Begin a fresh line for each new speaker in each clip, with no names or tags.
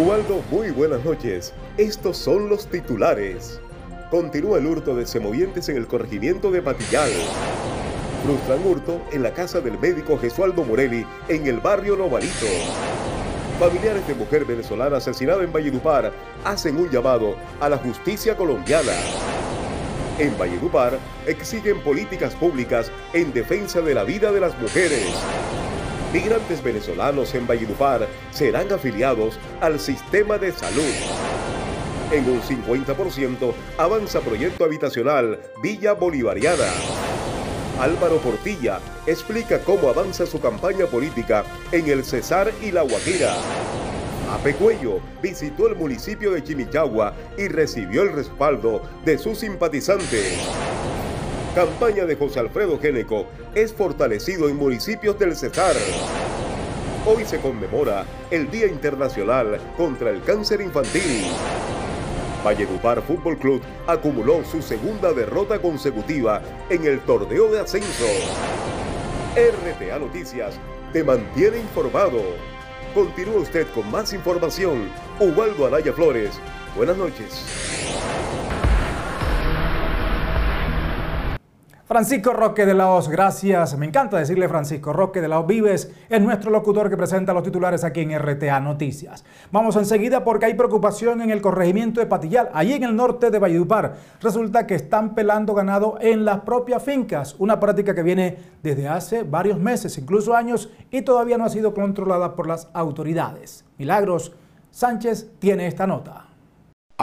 Ubaldo, muy buenas noches. Estos son los titulares. Continúa el hurto de semovientes en el corregimiento de Patillal. Frustran hurto en la casa del médico Jesualdo Morelli en el barrio Novarito. Familiares de mujer venezolana asesinada en Valledupar hacen un llamado a la justicia colombiana. En Valledupar exigen políticas públicas en defensa de la vida de las mujeres. Migrantes venezolanos en Valledupar serán afiliados al sistema de salud. En un 50% avanza proyecto habitacional Villa Bolivariana. Álvaro Portilla explica cómo avanza su campaña política en el Cesar y la Guajira. Ape Cuello visitó el municipio de Chimichagua y recibió el respaldo de sus simpatizantes. Campaña de José Alfredo Géneco es fortalecido en municipios del Cesar. Hoy se conmemora el Día Internacional contra el Cáncer Infantil. Valledupar Fútbol Club acumuló su segunda derrota consecutiva en el torneo de ascenso. RTA Noticias te mantiene informado. Continúa usted con más información. Ubaldo Anaya Flores. Buenas noches.
Francisco Roque de la Hoz, gracias. Me encanta decirle Francisco Roque de la Hoz Vives, es nuestro locutor que presenta los titulares aquí en RTA Noticias. Vamos enseguida porque hay preocupación en el corregimiento de Patillal, allí en el norte de Valledupar. Resulta que están pelando ganado en las propias fincas, una práctica que viene desde hace varios meses, incluso años, y todavía no ha sido controlada por las autoridades. Milagros Sánchez tiene esta nota.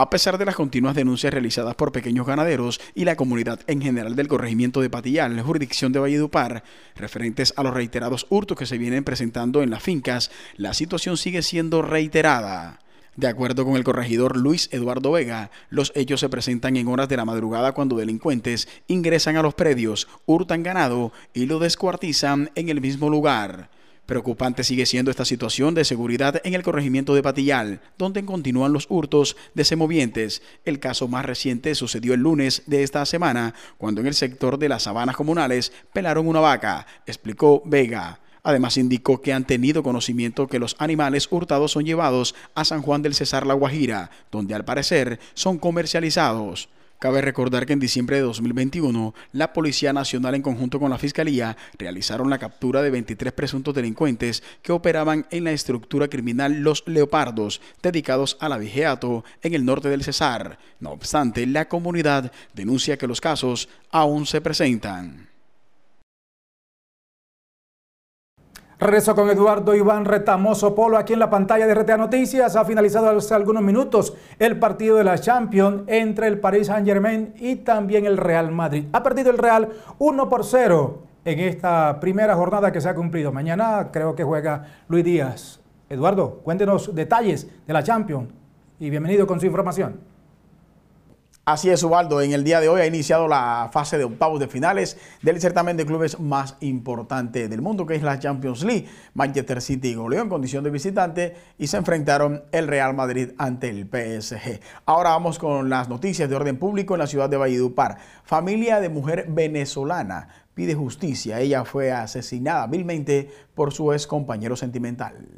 A pesar de las continuas denuncias realizadas por pequeños ganaderos y la comunidad en general del corregimiento de Patillal, jurisdicción de Valledupar, referentes a los reiterados hurtos que se vienen presentando en las fincas, la situación sigue siendo reiterada. De acuerdo con el corregidor Luis Eduardo Vega, los hechos se presentan en horas de la madrugada cuando delincuentes ingresan a los predios, hurtan ganado y lo descuartizan en el mismo lugar. Preocupante sigue siendo esta situación de seguridad en el corregimiento de Patillal, donde continúan los hurtos de semovientes. El caso más reciente sucedió el lunes de esta semana, cuando en el sector de las sabanas comunales pelaron una vaca, explicó Vega. Además indicó que han tenido conocimiento que los animales hurtados son llevados a San Juan del Cesar La Guajira, donde al parecer son comercializados. Cabe recordar que en diciembre de 2021, la Policía Nacional en conjunto con la Fiscalía realizaron la captura de 23 presuntos delincuentes que operaban en la estructura criminal Los Leopardos, dedicados al abigeato en el norte del Cesar. No obstante, la comunidad denuncia que los casos aún se presentan.
Regreso con Eduardo Iván Retamoso Polo aquí en la pantalla de RTA Noticias. Ha finalizado hace algunos minutos el partido de la Champions entre el Paris Saint Germain y también el Real Madrid. Ha perdido el Real 1 por 0 en esta primera jornada que se ha cumplido. Mañana creo que juega Luis Díaz. Eduardo, cuéntenos detalles de la Champions y bienvenido con su información.
Así es, Ubaldo. En el día de hoy ha iniciado la fase de octavos de finales del certamen de clubes más importante del mundo, que es la Champions League. Manchester City goleó en condición de visitante y se enfrentaron el Real Madrid ante el PSG. Ahora vamos con las noticias de orden público en la ciudad de Valledupar. Familia de mujer venezolana pide justicia. Ella fue asesinada vilmente por su ex compañero sentimental.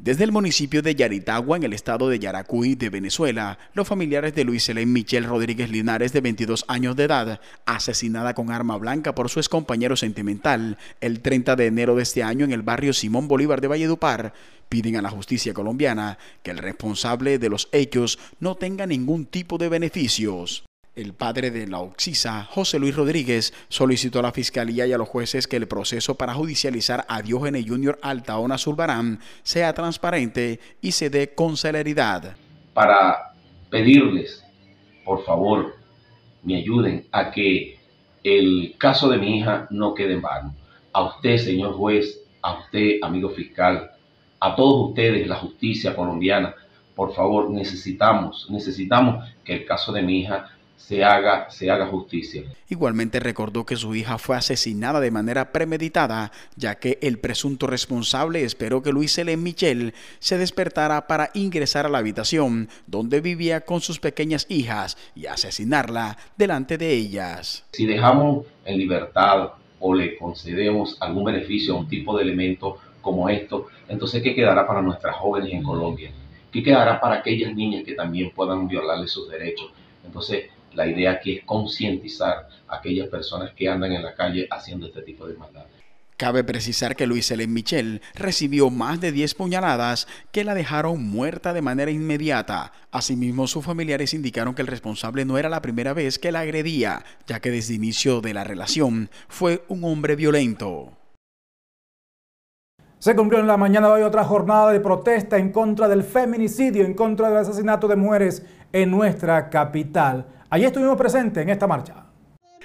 Desde el municipio de Yaritagua, en el estado de Yaracuy, de Venezuela, los familiares de Luis Helen Michelle Rodríguez Linares, de 22 años de edad, asesinada con arma blanca por su excompañero sentimental el 30 de enero de este año en el barrio Simón Bolívar de Valledupar, piden a la justicia colombiana que el responsable de los hechos no tenga ningún tipo de beneficios. El padre de la Oxisa, José Luis Rodríguez, solicitó a la Fiscalía y a los jueces que el proceso para judicializar a Diógenes Junior Altaona Zulbarán sea transparente y se dé con celeridad.
Para pedirles, por favor, me ayuden a que el caso de mi hija no quede en vano. A usted, señor juez, a usted, amigo fiscal, a todos ustedes, la justicia colombiana, por favor, necesitamos, necesitamos que el caso de mi hija se haga, se haga justicia.
Igualmente recordó que su hija fue asesinada de manera premeditada, ya que el presunto responsable esperó que Luis L. Michel se despertara para ingresar a la habitación donde vivía con sus pequeñas hijas y asesinarla delante de ellas.
Si dejamos en libertad o le concedemos algún beneficio a un tipo de elemento como esto, entonces ¿qué quedará para nuestras jóvenes en Colombia? ¿Qué quedará para aquellas niñas que también puedan violarle sus derechos? Entonces, la idea aquí es concientizar a aquellas personas que andan en la calle haciendo este tipo de maldades.
Cabe precisar que Luis Helen Michel recibió más de 10 puñaladas que la dejaron muerta de manera inmediata. Asimismo, sus familiares indicaron que el responsable no era la primera vez que la agredía, ya que desde el inicio de la relación fue un hombre violento.
Se cumplió en la mañana de hoy otra jornada de protesta en contra del feminicidio, en contra del asesinato de mujeres en nuestra capital. Allí estuvimos presentes en esta marcha.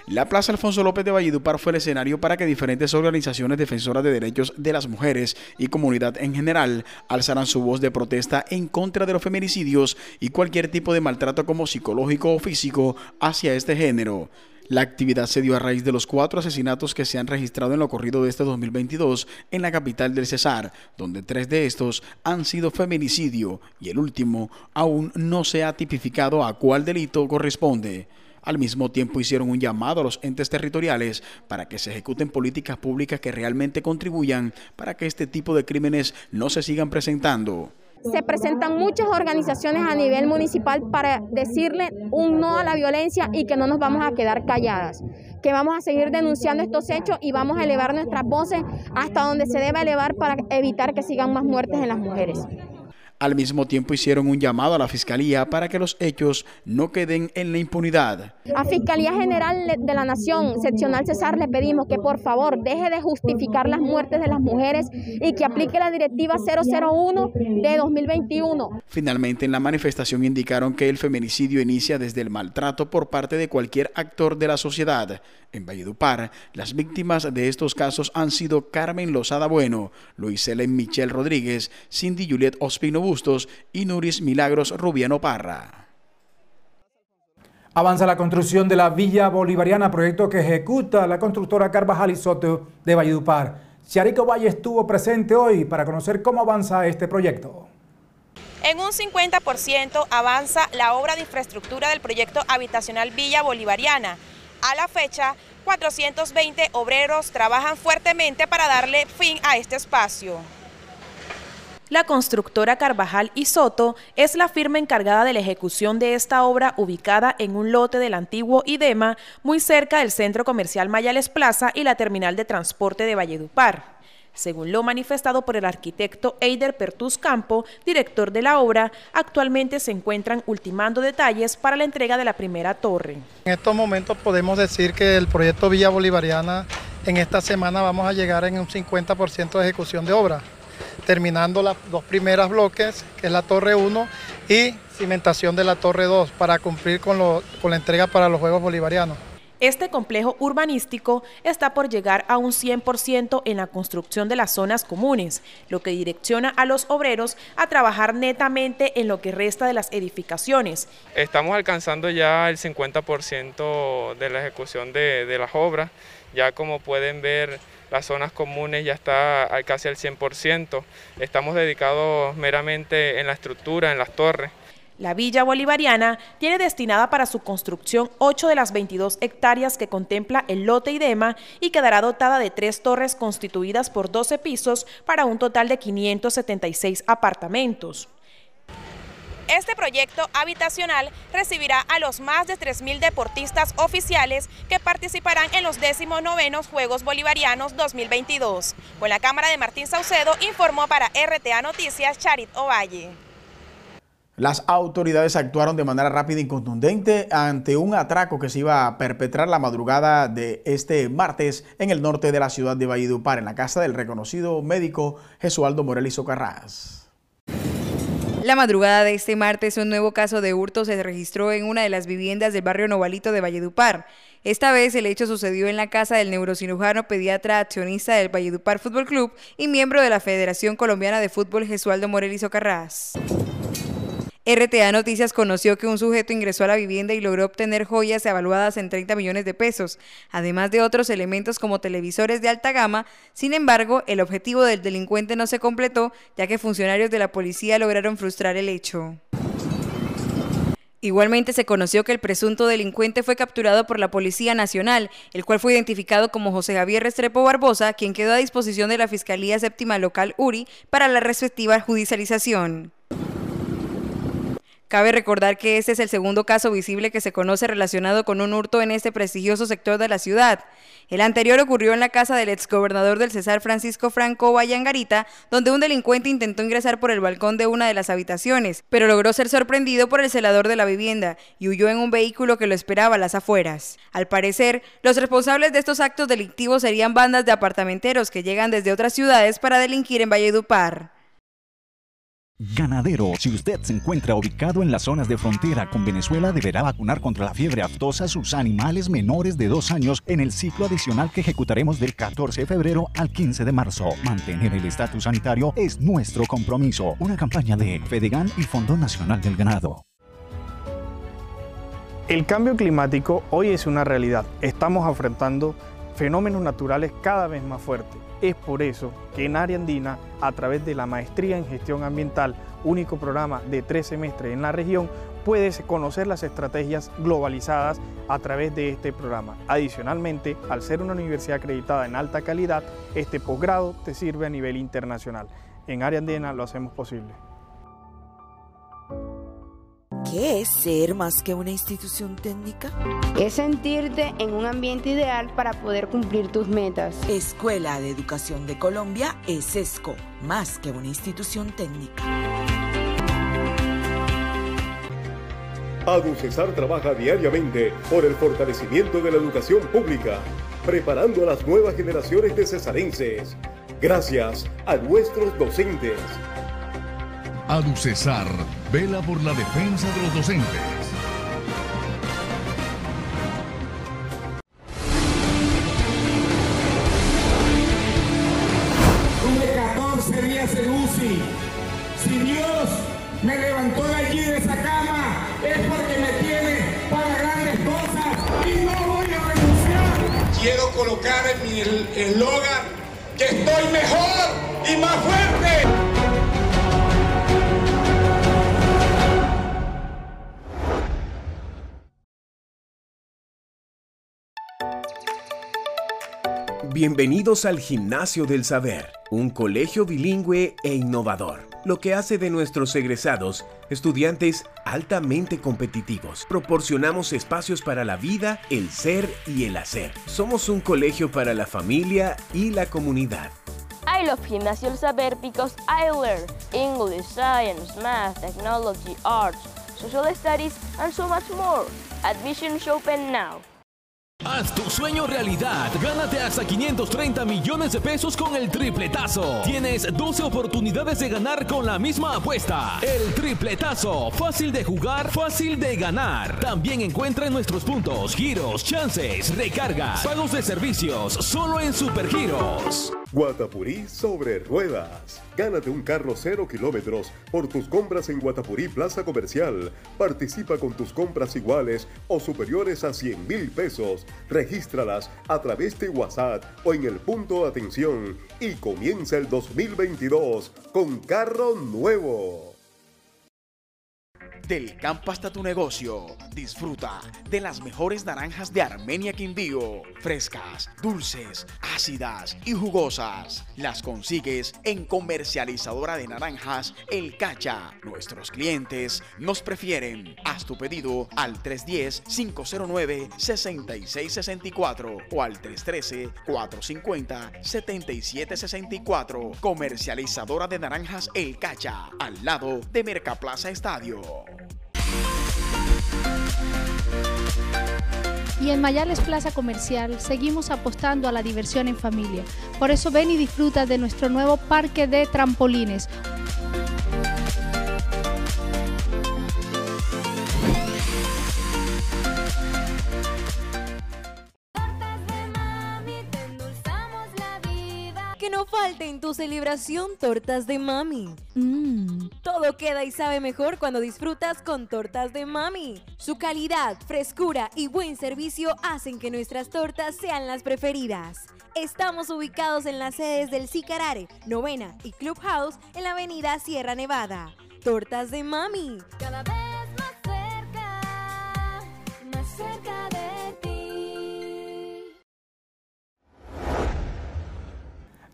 La Plaza Alfonso López de Valledupar fue el escenario para que diferentes organizaciones defensoras de derechos de las mujeres y comunidad en general alzaran su voz de protesta en contra de los feminicidios y cualquier tipo de maltrato como psicológico o físico hacia este género. La actividad se dio a raíz de los cuatro asesinatos que se han registrado en lo corrido de este 2022 en la capital del Cesar, donde tres de estos han sido feminicidio y el último aún no se ha tipificado a cuál delito corresponde. Al mismo tiempo hicieron un llamado a los entes territoriales para que se ejecuten políticas públicas que realmente contribuyan para que este tipo de crímenes no se sigan presentando
se presentan muchas organizaciones a nivel municipal para decirle un no a la violencia y que no nos vamos a quedar calladas, que vamos a seguir denunciando estos hechos y vamos a elevar nuestras voces hasta donde se debe elevar para evitar que sigan más muertes en las mujeres.
Al mismo tiempo hicieron un llamado a la Fiscalía para que los hechos no queden en la impunidad.
A Fiscalía General de la Nación, seccional Cesar, le pedimos que por favor deje de justificar las muertes de las mujeres y que aplique la directiva 001 de 2021.
Finalmente, en la manifestación indicaron que el feminicidio inicia desde el maltrato por parte de cualquier actor de la sociedad. En Valledupar, las víctimas de estos casos han sido Carmen Lozada Bueno, Luis Helen Michel Rodríguez, Cindy Juliet Ospino Bustos y Nuris Milagros Rubiano Parra.
Avanza la construcción de la Villa Bolivariana, proyecto que ejecuta la constructora Carvajal y Soto de Valledupar. Chiarico Valle estuvo presente hoy para conocer cómo avanza este proyecto.
En un 50% avanza la obra de infraestructura del proyecto habitacional Villa Bolivariana, a la fecha, 420 obreros trabajan fuertemente para darle fin a este espacio. La constructora Carvajal y Soto es la firma encargada de la ejecución de esta obra ubicada en un lote del antiguo IDEMA, muy cerca del centro comercial Mayales Plaza y la terminal de transporte de Valledupar según lo manifestado por el arquitecto Eider Pertus Campo, director de la obra, actualmente se encuentran ultimando detalles para la entrega de la primera torre.
En estos momentos podemos decir que el proyecto Villa Bolivariana en esta semana vamos a llegar en un 50% de ejecución de obra, terminando las dos primeras bloques, que es la torre 1 y cimentación de la torre 2, para cumplir con, con la entrega para los Juegos Bolivarianos.
Este complejo urbanístico está por llegar a un 100% en la construcción de las zonas comunes, lo que direcciona a los obreros a trabajar netamente en lo que resta de las edificaciones.
Estamos alcanzando ya el 50% de la ejecución de, de las obras, ya como pueden ver las zonas comunes ya está casi al 100%, estamos dedicados meramente en la estructura, en las torres,
la Villa Bolivariana tiene destinada para su construcción 8 de las 22 hectáreas que contempla el lote IDEMA y quedará dotada de tres torres constituidas por 12 pisos para un total de 576 apartamentos. Este proyecto habitacional recibirá a los más de 3.000 deportistas oficiales que participarán en los 19 Juegos Bolivarianos 2022. Con la cámara de Martín Saucedo informó para RTA Noticias Charit Ovalle.
Las autoridades actuaron de manera rápida y contundente ante un atraco que se iba a perpetrar la madrugada de este martes en el norte de la ciudad de Valledupar, en la casa del reconocido médico Jesualdo Morel y Socarrás.
La madrugada de este martes, un nuevo caso de hurto se registró en una de las viviendas del barrio Novalito de Valledupar. Esta vez el hecho sucedió en la casa del neurocirujano pediatra accionista del Valledupar Fútbol Club y miembro de la Federación Colombiana de Fútbol Jesualdo Morel y. RTA Noticias conoció que un sujeto ingresó a la vivienda y logró obtener joyas evaluadas en 30 millones de pesos, además de otros elementos como televisores de alta gama. Sin embargo, el objetivo del delincuente no se completó, ya que funcionarios de la policía lograron frustrar el hecho. Igualmente se conoció que el presunto delincuente fue capturado por la Policía Nacional, el cual fue identificado como José Javier Restrepo Barbosa, quien quedó a disposición de la Fiscalía Séptima Local URI para la respectiva judicialización. Cabe recordar que este es el segundo caso visible que se conoce relacionado con un hurto en este prestigioso sector de la ciudad. El anterior ocurrió en la casa del exgobernador del Cesar Francisco Franco Vallangarita, donde un delincuente intentó ingresar por el balcón de una de las habitaciones, pero logró ser sorprendido por el celador de la vivienda y huyó en un vehículo que lo esperaba a las afueras. Al parecer, los responsables de estos actos delictivos serían bandas de apartamenteros que llegan desde otras ciudades para delinquir en Valledupar.
Ganadero, si usted se encuentra ubicado en las zonas de frontera con Venezuela, deberá vacunar contra la fiebre aftosa a sus animales menores de dos años en el ciclo adicional que ejecutaremos del 14 de febrero al 15 de marzo. Mantener el estatus sanitario es nuestro compromiso. Una campaña de Fedegan y Fondo Nacional del Ganado.
El cambio climático hoy es una realidad. Estamos enfrentando fenómenos naturales cada vez más fuertes es por eso que en Área Andina, a través de la Maestría en Gestión Ambiental, único programa de tres semestres en la región, puedes conocer las estrategias globalizadas a través de este programa. Adicionalmente, al ser una universidad acreditada en alta calidad, este posgrado te sirve a nivel internacional. En Área Andina lo hacemos posible.
¿Qué es ser más que una institución técnica?
Es sentirte en un ambiente ideal para poder cumplir tus metas.
Escuela de Educación de Colombia es ESCO, más que una institución técnica.
ADUCESAR trabaja diariamente por el fortalecimiento de la educación pública, preparando a las nuevas generaciones de cesarenses. Gracias a nuestros docentes
ADUCESAR vela por la defensa de los docentes.
Tuve 14 días en UCI. Si Dios me levantó de allí de esa cama, es porque me tiene para grandes cosas y no voy a renunciar. Quiero colocar en mi eslogan que estoy mejor y más fuerte.
Bienvenidos al Gimnasio del Saber, un colegio bilingüe e innovador, lo que hace de nuestros egresados estudiantes altamente competitivos. Proporcionamos espacios para la vida, el ser y el hacer. Somos un colegio para la familia y la comunidad.
I love Gimnasio del Saber because I learn English, science, math, technology, arts, social studies, and so much more. Admission is open now.
Haz tu sueño realidad. Gánate hasta 530 millones de pesos con el tripletazo. Tienes 12 oportunidades de ganar con la misma apuesta. El tripletazo. Fácil de jugar, fácil de ganar. También encuentra en nuestros puntos, giros, chances, recargas, pagos de servicios, solo en Supergiros.
Guatapurí sobre ruedas. Gánate un carro cero kilómetros por tus compras en Guatapurí Plaza Comercial. Participa con tus compras iguales o superiores a 100 mil pesos. Regístralas a través de WhatsApp o en el punto de atención y comienza el 2022 con carro nuevo.
Del campo hasta tu negocio, disfruta de las mejores naranjas de Armenia Quindío. Frescas, dulces, ácidas y jugosas. Las consigues en comercializadora de naranjas El Cacha. Nuestros clientes nos prefieren. Haz tu pedido al 310-509-6664 o al 313-450-7764. Comercializadora de naranjas El Cacha, al lado de Mercaplaza Estadio.
Y en Mayales Plaza Comercial seguimos apostando a la diversión en familia. Por eso ven y disfruta de nuestro nuevo parque de trampolines,
falta en tu celebración tortas de mami. Mmm, todo queda y sabe mejor cuando disfrutas con tortas de mami. Su calidad, frescura y buen servicio hacen que nuestras tortas sean las preferidas. Estamos ubicados en las sedes del Sicarare, Novena y Clubhouse en la avenida Sierra Nevada. Tortas de mami. Cada vez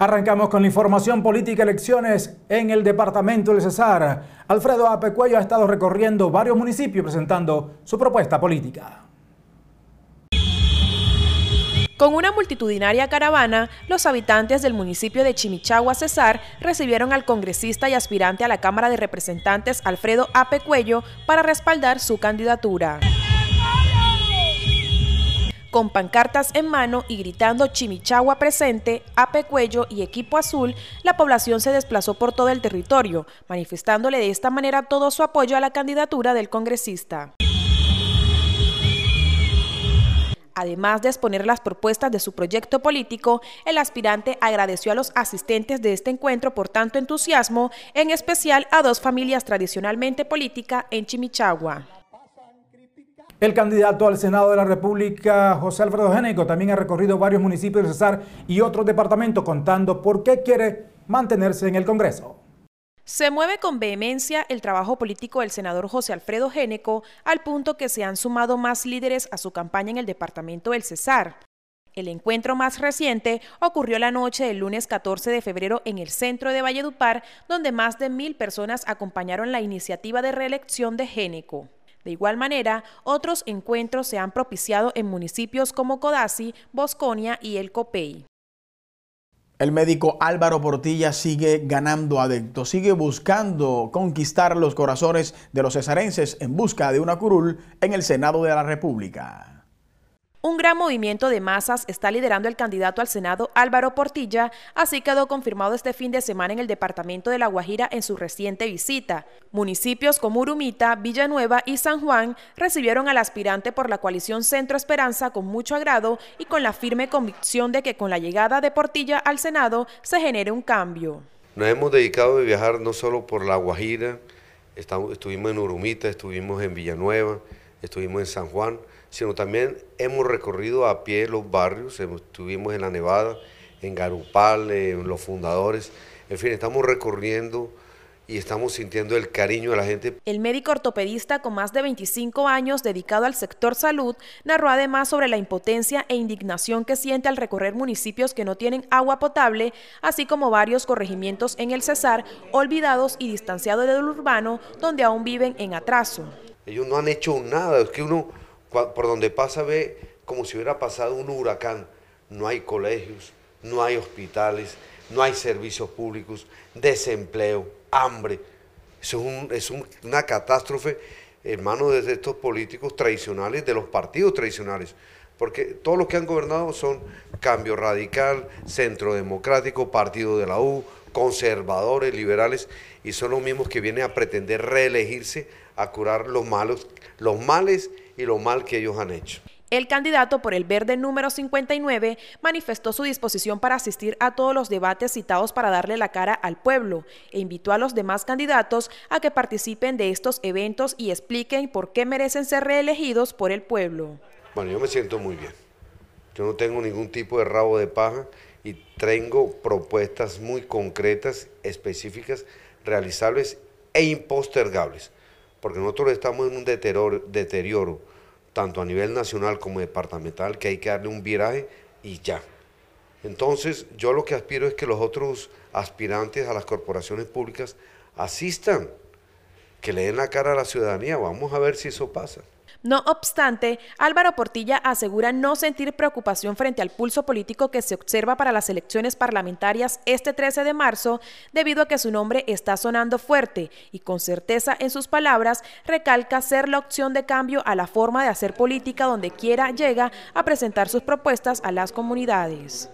Arrancamos con la información política elecciones en el departamento del Cesar. Alfredo Apecuello ha estado recorriendo varios municipios presentando su propuesta política.
Con una multitudinaria caravana, los habitantes del municipio de Chimichagua, Cesar, recibieron al congresista y aspirante a la Cámara de Representantes Alfredo Apecuello para respaldar su candidatura. Con pancartas en mano y gritando Chimichagua presente, Ape Cuello y Equipo Azul, la población se desplazó por todo el territorio, manifestándole de esta manera todo su apoyo a la candidatura del congresista. Además de exponer las propuestas de su proyecto político, el aspirante agradeció a los asistentes de este encuentro por tanto entusiasmo, en especial a dos familias tradicionalmente políticas en Chimichagua.
El candidato al Senado de la República, José Alfredo Génico, también ha recorrido varios municipios de Cesar y otros departamentos contando por qué quiere mantenerse en el Congreso.
Se mueve con vehemencia el trabajo político del senador José Alfredo Géneco al punto que se han sumado más líderes a su campaña en el departamento del Cesar. El encuentro más reciente ocurrió la noche del lunes 14 de febrero en el centro de Valledupar, donde más de mil personas acompañaron la iniciativa de reelección de Géneco. De igual manera, otros encuentros se han propiciado en municipios como Codazzi, Bosconia y El Copey.
El médico Álvaro Portilla sigue ganando adeptos, sigue buscando conquistar los corazones de los cesarenses en busca de una curul en el Senado de la República.
Un gran movimiento de masas está liderando el candidato al Senado Álvaro Portilla, así quedó confirmado este fin de semana en el departamento de La Guajira en su reciente visita. Municipios como Urumita, Villanueva y San Juan recibieron al aspirante por la coalición Centro Esperanza con mucho agrado y con la firme convicción de que con la llegada de Portilla al Senado se genere un cambio.
Nos hemos dedicado a viajar no solo por La Guajira, estuvimos en Urumita, estuvimos en Villanueva, estuvimos en San Juan, sino también hemos recorrido a pie los barrios, estuvimos en la Nevada, en Garupal, en los fundadores, en fin, estamos recorriendo y estamos sintiendo el cariño de la gente.
El médico ortopedista con más de 25 años dedicado al sector salud narró además sobre la impotencia e indignación que siente al recorrer municipios que no tienen agua potable, así como varios corregimientos en el Cesar, olvidados y distanciados del urbano, donde aún viven en atraso.
Ellos no han hecho nada, es que uno por donde pasa ve como si hubiera pasado un huracán. No hay colegios, no hay hospitales, no hay servicios públicos, desempleo, hambre. Eso es, una catástrofe, hermano, de estos políticos tradicionales, de los partidos tradicionales. Porque todos los que han gobernado son Cambio Radical, Centro Democrático, Partido de la U, conservadores, liberales, y son los mismos que vienen a pretender reelegirse a curar los malos, los males y lo mal que ellos han hecho.
El candidato por el verde número 59 manifestó su disposición para asistir a todos los debates citados para darle la cara al pueblo e invitó a los demás candidatos a que participen de estos eventos y expliquen por qué merecen ser reelegidos por el pueblo.
Bueno, yo me siento muy bien. Yo no tengo ningún tipo de rabo de paja y tengo propuestas muy concretas, específicas, realizables e impostergables, porque nosotros estamos en un deterioro, deterioro tanto a nivel nacional como departamental, que hay que darle un viraje y ya. Entonces, yo lo que aspiro es que los otros aspirantes a las corporaciones públicas asistan, que le den la cara a la ciudadanía. Vamos a ver si eso pasa.
No obstante, Álvaro Portilla asegura no sentir preocupación frente al pulso político que se observa para las elecciones parlamentarias este 13 de marzo, debido a que su nombre está sonando fuerte y con certeza en sus palabras recalca ser la opción de cambio a la forma de hacer política donde quiera llega a presentar sus propuestas a las comunidades.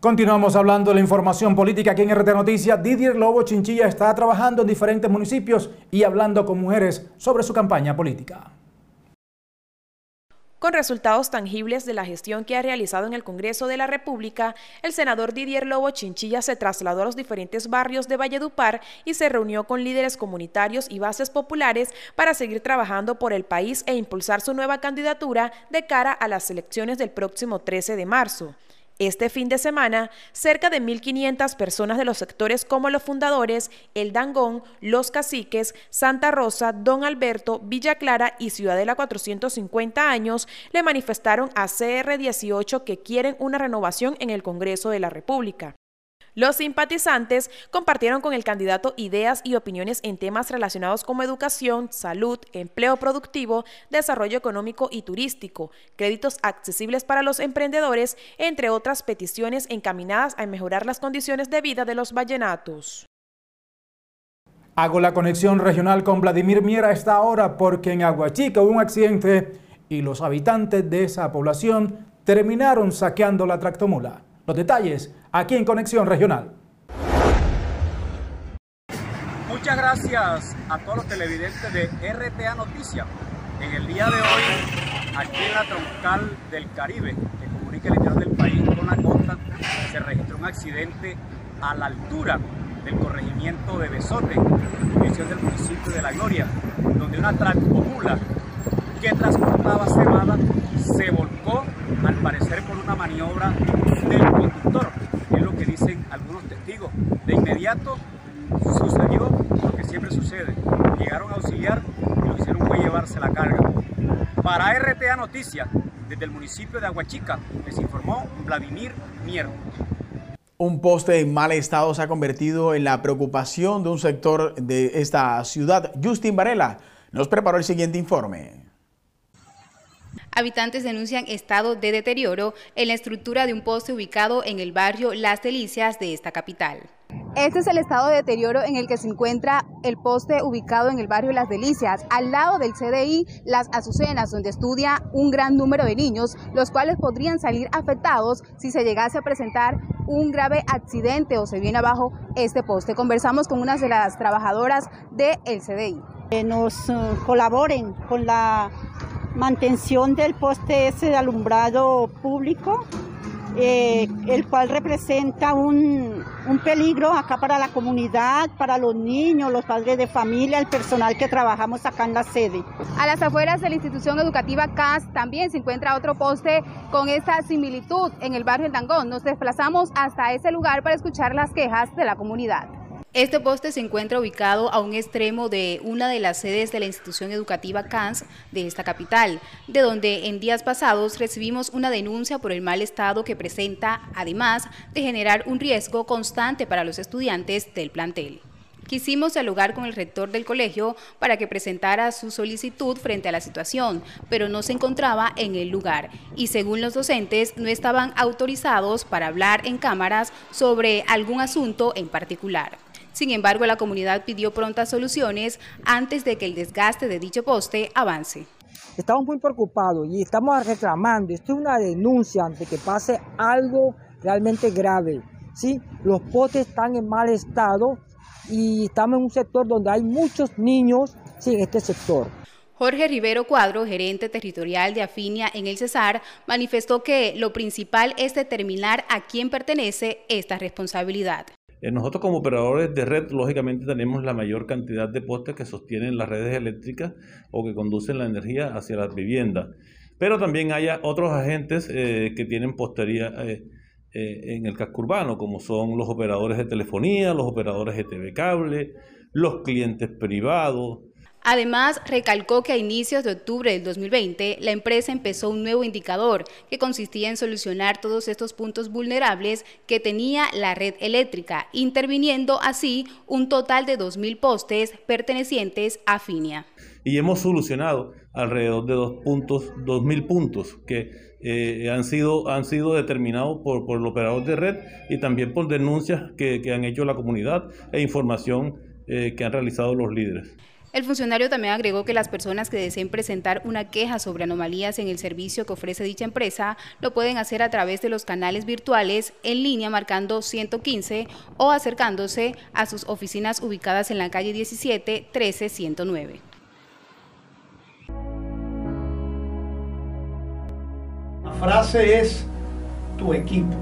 Continuamos hablando de la información política aquí en RT Noticias. Didier Lobo Chinchilla está trabajando en diferentes municipios y hablando con mujeres sobre su campaña política.
Con resultados tangibles de la gestión que ha realizado en el Congreso de la República, el senador Didier Lobo Chinchilla se trasladó a los diferentes barrios de Valledupar y se reunió con líderes comunitarios y bases populares para seguir trabajando por el país e impulsar su nueva candidatura de cara a las elecciones del próximo 13 de marzo. Este fin de semana, cerca de 1.500 personas de los sectores como los fundadores, El Dangón, Los Caciques, Santa Rosa, Don Alberto, Villa Clara y Ciudadela 450 años le manifestaron a CR18 que quieren una renovación en el Congreso de la República. Los simpatizantes compartieron con el candidato ideas y opiniones en temas relacionados como educación, salud, empleo productivo, desarrollo económico y turístico, créditos accesibles para los emprendedores, entre otras peticiones encaminadas a mejorar las condiciones de vida de los vallenatos.
Hago la conexión regional con Vladimir Miera esta hora porque en Aguachica hubo un accidente y los habitantes de esa población terminaron saqueando la tractomula. Los detalles aquí en Conexión Regional.
Muchas gracias a todos los televidentes de RTA Noticias. En el día de hoy, aquí en la troncal del Caribe, que comunica el interior del país con la costa, se registró un accidente a la altura del corregimiento de Besote, división del municipio de La Gloria, donde una tractomula que transportaba cebada se volcó, al parecer por una maniobra del conductor, es lo que dicen algunos testigos. De inmediato sucedió lo que siempre sucede, llegaron a auxiliar y lo que hicieron fue llevarse la carga. Noticias, desde el municipio de Aguachica, les informó Vladimir Mier.
Un poste en mal estado se ha convertido en la preocupación de un sector de esta ciudad. Justin Varela nos preparó el siguiente informe.
Habitantes denuncian estado de deterioro en la estructura de un poste ubicado en el barrio Las Delicias de esta capital.
Este es el estado de deterioro en el que se encuentra el poste ubicado en el barrio Las Delicias, al lado del CDI Las Azucenas, donde estudia un gran número de niños, los cuales podrían salir afectados si se llegase a presentar un grave accidente o se viene abajo este poste. Conversamos con una de las trabajadoras del CDI.
Que nos eh, colaboren con la mantención del poste ese de alumbrado público, eh, el cual representa un, un, peligro acá para la comunidad, para los niños, los padres de familia, el personal que trabajamos acá en la sede.
A las afueras de la institución educativa CAS también se encuentra otro poste con esta similitud en el barrio El Dangón. Nos desplazamos hasta ese lugar para escuchar las quejas de la comunidad.
Este poste se encuentra ubicado a un extremo de una de las sedes de la institución educativa CANS de esta capital, de donde en días pasados recibimos una denuncia por el mal estado que presenta, además de generar un riesgo constante para los estudiantes del plantel. Quisimos dialogar con el rector del colegio para que presentara su solicitud frente a la situación, pero no se encontraba en el lugar y según los docentes no estaban autorizados para hablar en cámaras sobre algún asunto en particular. Sin embargo, la comunidad pidió prontas soluciones antes de que el desgaste de dicho poste avance.
Estamos muy preocupados y estamos reclamando, esto es una denuncia ante que pase algo realmente grave. ¿sí? Los postes están en mal estado y estamos en un sector donde hay muchos niños ¿sí? en este sector.
Jorge Rivero Cuadro, gerente territorial de Afinia en el Cesar, manifestó que lo principal es determinar a quién pertenece esta responsabilidad.
Eh, nosotros como operadores de red, lógicamente tenemos la mayor cantidad de postes que sostienen las redes eléctricas o que conducen la energía hacia las viviendas. Pero también hay otros agentes eh, que tienen postería eh, en el casco urbano, como son los operadores de telefonía, los operadores de TV cable, los clientes privados,
Además, recalcó que a inicios de octubre del 2020, la empresa empezó un nuevo indicador que consistía en solucionar todos estos puntos vulnerables que tenía la red eléctrica, interviniendo así un total de 2.000 postes pertenecientes a Finia.
Y hemos solucionado alrededor de 2 puntos, 2.000 puntos que eh, han, sido, han sido determinados por, por, el operador de red y también por denuncias que, que han hecho la comunidad e información eh, que han realizado los líderes.
El funcionario también agregó que las personas que deseen presentar una queja sobre anomalías en el servicio que ofrece dicha empresa lo pueden hacer a través de los canales virtuales en línea marcando 115 o acercándose a sus oficinas ubicadas en la calle 17 13 109.
La frase es tu equipo.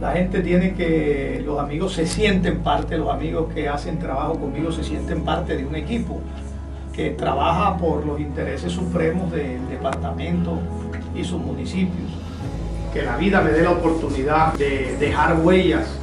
La gente tiene que, los amigos se sienten parte, los amigos que hacen trabajo conmigo se sienten parte de un equipo que trabaja por los intereses supremos del departamento y sus municipios. que la vida me dé la oportunidad de dejar huellas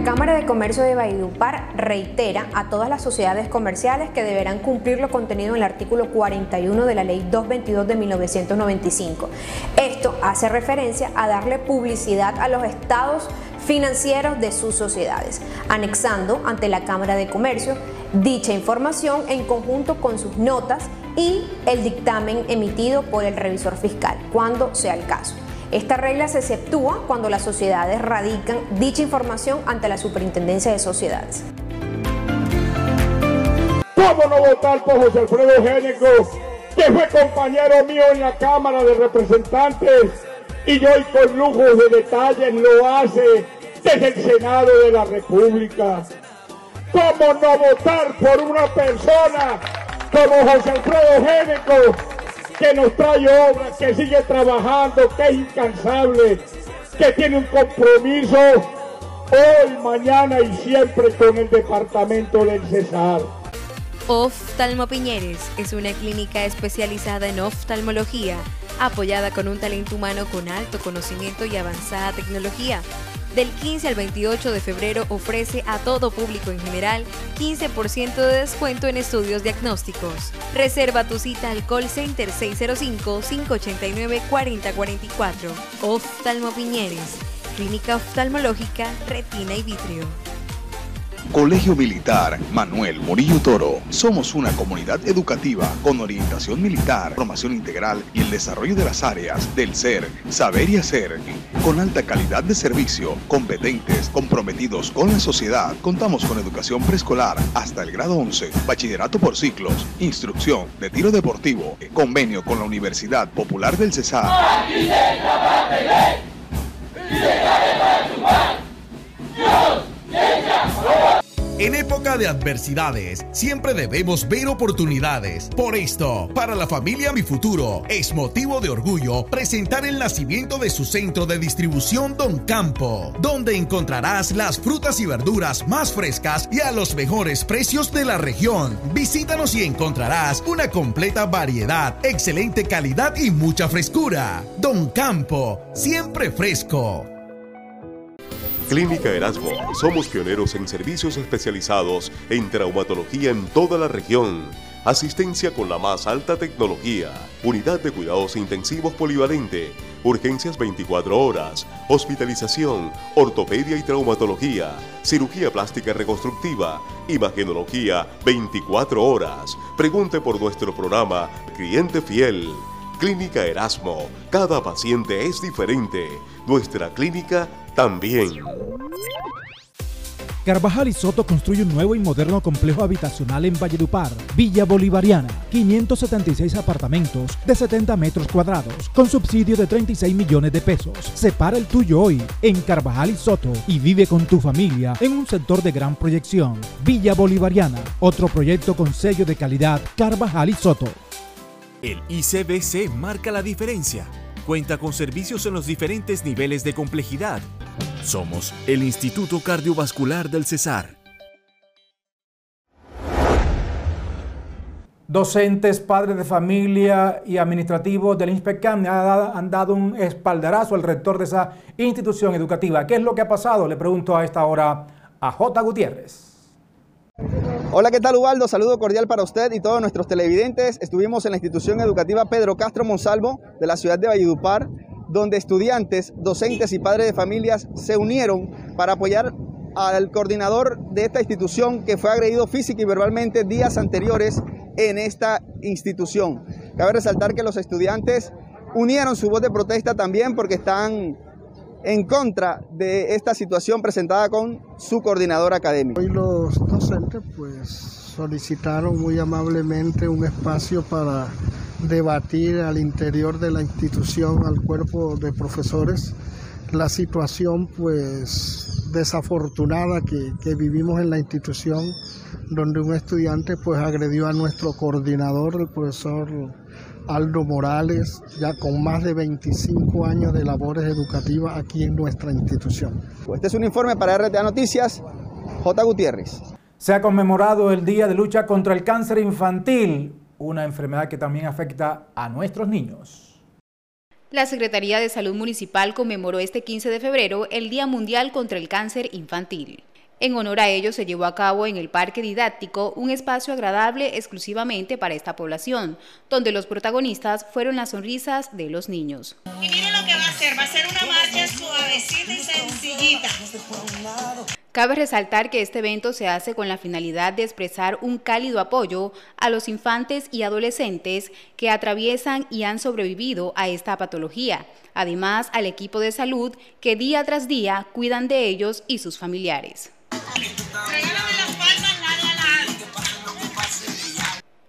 La Cámara de Comercio de Valledupar reitera a todas las sociedades comerciales que deberán cumplir lo contenido en el artículo 41 de la Ley 222 de 1995. Esto hace referencia a darle publicidad a los estados financieros de sus sociedades, anexando ante la Cámara de Comercio dicha información en conjunto con sus notas y el dictamen emitido por el revisor fiscal, cuando sea el caso. Esta regla se exceptúa cuando las sociedades radican dicha información ante la Superintendencia de Sociedades.
¿Cómo no votar por José Alfredo Génico, que fue compañero mío en la Cámara de Representantes y hoy con lujos de detalles lo hace desde el Senado de la República? ¿Cómo no votar por una persona como José Alfredo Génico, que nos trae obras, que sigue trabajando, que es incansable, que tiene un compromiso hoy, mañana y siempre con el departamento del Cesar.
Oftalmo Piñeres es una clínica especializada en oftalmología, apoyada con un talento humano con alto conocimiento y avanzada tecnología del 15 al 28 de febrero ofrece a todo público en general 15% de descuento en estudios diagnósticos. Reserva tu cita al call center 605-589-4044. Oftalmo Piñeres, Clínica Oftalmológica, Retina y Vitrio.
Colegio Militar Manuel Murillo Toro. Somos una comunidad educativa con orientación militar, formación integral y el desarrollo de las áreas del ser, saber y hacer. Con alta calidad de servicio, competentes, comprometidos con la sociedad. Contamos con educación preescolar hasta el grado 11, bachillerato por ciclos, instrucción de tiro deportivo, convenio con la Universidad Popular del Cesar.
En época de adversidades, siempre debemos ver oportunidades. Por esto, para la familia Mi Futuro, es motivo de orgullo presentar el nacimiento de su centro de distribución Don Campo, donde encontrarás las frutas y verduras más frescas y a los mejores precios de la región. Visítanos y encontrarás una completa variedad, excelente calidad y mucha frescura. Don Campo, siempre fresco.
Clínica Erasmo. Somos pioneros en servicios especializados en traumatología en toda la región. Asistencia con la más alta tecnología. Unidad de cuidados intensivos polivalente. Urgencias 24 horas. Hospitalización. Ortopedia y traumatología. Cirugía plástica reconstructiva. Imagenología 24 horas. Pregunte por nuestro programa Cliente Fiel. Clínica Erasmo. Cada paciente es diferente. Nuestra clínica también.
Carvajal y Soto construye un nuevo y moderno complejo habitacional en Valledupar, Villa Bolivariana, 576 apartamentos de 70 metros cuadrados, con subsidio de 36 millones de pesos. Separa el tuyo hoy en Carvajal y Soto y vive con tu familia en un sector de gran proyección. Villa Bolivariana, otro proyecto con sello de calidad Carvajal y Soto.
El ICBC marca la diferencia. Cuenta con servicios en los diferentes niveles de complejidad. Somos el Instituto Cardiovascular del Cesar.
Docentes, padres de familia y administrativos del INSPECAM han dado un espaldarazo al rector de esa institución educativa. ¿Qué es lo que ha pasado? Le pregunto a esta hora a J. Gutiérrez.
Hola, ¿qué tal Ubaldo? Saludo cordial para usted y todos nuestros televidentes. Estuvimos en la institución educativa Pedro Castro Monsalvo de la ciudad de Valledupar, donde estudiantes, docentes y padres de familias se unieron para apoyar al coordinador de esta institución que fue agredido física y verbalmente días anteriores en esta institución. Cabe resaltar que los estudiantes unieron su voz de protesta también porque están en contra de esta situación presentada con su coordinador académico.
Hoy los docentes pues solicitaron muy amablemente un espacio para debatir al interior de la institución, al cuerpo de profesores, la situación pues desafortunada que, que vivimos en la institución, donde un estudiante pues agredió a nuestro coordinador, el profesor Aldo Morales, ya con más de 25 años de labores educativas aquí en nuestra institución.
Este es un informe para RTA Noticias, J. Gutiérrez.
Se ha conmemorado el Día de Lucha contra el Cáncer Infantil, una enfermedad que también afecta a nuestros niños.
La Secretaría de Salud Municipal conmemoró este 15 de febrero el Día Mundial contra el Cáncer Infantil. En honor a ello se llevó a cabo en el Parque Didáctico un espacio agradable exclusivamente para esta población, donde los protagonistas fueron las sonrisas de los niños.
Y miren lo que va a hacer, va a ser una marcha suavecita y sencillita.
Cabe resaltar que este evento se hace con la finalidad de expresar un cálido apoyo a los infantes y adolescentes que atraviesan y han sobrevivido a esta patología, además al equipo de salud que día tras día cuidan de ellos y sus familiares.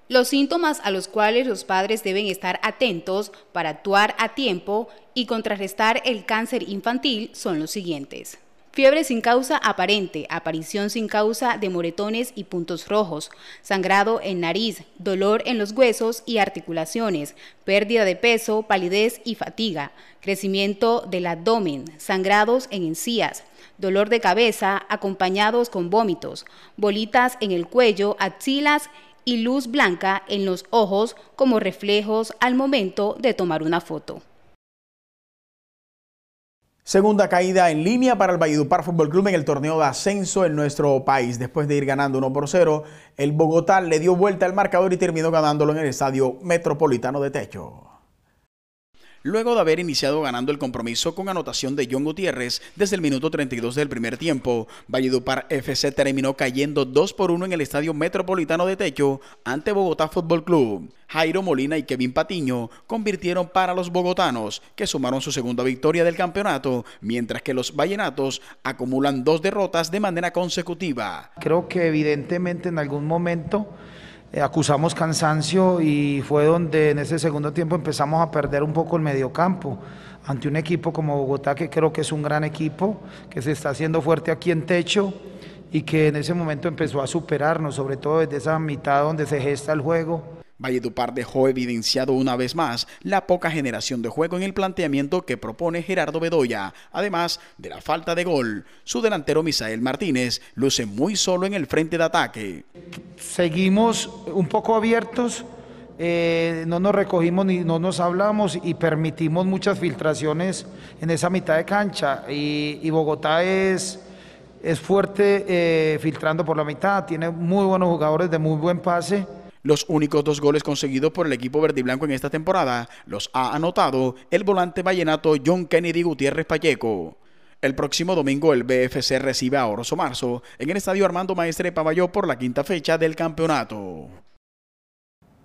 Los síntomas a los cuales los padres deben estar atentos para actuar a tiempo y contrarrestar el cáncer infantil son los siguientes. Fiebre sin causa aparente, aparición sin causa de moretones y puntos rojos, sangrado en nariz, dolor en los huesos y articulaciones, pérdida de peso, palidez y fatiga, crecimiento del abdomen, sangrados en encías, dolor de cabeza acompañados con vómitos, bolitas en el cuello, axilas y luz blanca en los ojos como reflejos al momento de tomar una foto.
Segunda caída en línea para el Valledupar Fútbol Club en el torneo de ascenso en nuestro país. Después de ir ganando 1 por 0, el Bogotá le dio vuelta al marcador y terminó ganándolo en el Estadio Metropolitano de Techo luego de haber iniciado ganando el compromiso con anotación de John Gutiérrez desde el minuto 32 del primer tiempo. Valledupar FC terminó cayendo 2 por 1 en el Estadio Metropolitano de Techo ante Bogotá Fútbol Club. Jairo Molina y Kevin Patiño convirtieron para los bogotanos, que sumaron su segunda victoria del campeonato, mientras que los vallenatos acumulan dos derrotas de manera consecutiva.
Creo que evidentemente en algún momento eh, acusamos cansancio y fue donde en ese segundo tiempo empezamos a perder un poco el mediocampo ante un equipo como Bogotá que creo que es un gran equipo, que se está haciendo fuerte aquí en techo y que en ese momento empezó a superarnos, sobre todo desde esa mitad donde se gesta el juego.
Valledupar dejó evidenciado una vez más la poca generación de juego en el planteamiento que propone Gerardo Bedoya, además de la falta de gol. Su delantero Misael Martínez luce muy solo en el frente de ataque.
Seguimos un poco abiertos, eh, no nos recogimos ni no nos hablamos y permitimos muchas filtraciones en esa mitad de cancha y, Bogotá es es fuerte eh, filtrando por la mitad, tiene muy buenos jugadores de muy buen pase
los únicos dos goles conseguidos por el equipo verde y blanco en esta temporada los ha anotado el volante vallenato John Kennedy Gutiérrez Pacheco. El próximo domingo el BFC recibe a Oroso Marzo en el estadio Armando Maestre Paballó por la quinta fecha del campeonato.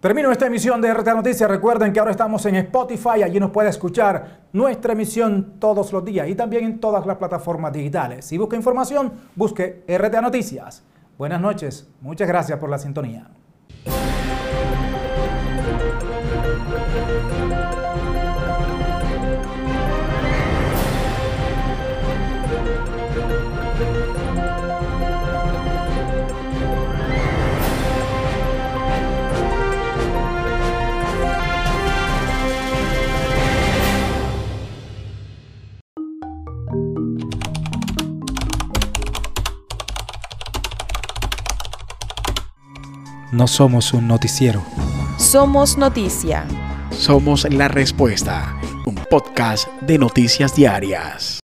Termino esta emisión de RTA Noticias. Recuerden que ahora estamos en Spotify. Allí nos puede escuchar nuestra emisión todos los días y también en todas las plataformas digitales. Si busca información, busque RTA Noticias. Buenas noches. Muchas gracias por la sintonía. No somos un noticiero.
Somos noticia.
Somos la respuesta. Un podcast de noticias diarias.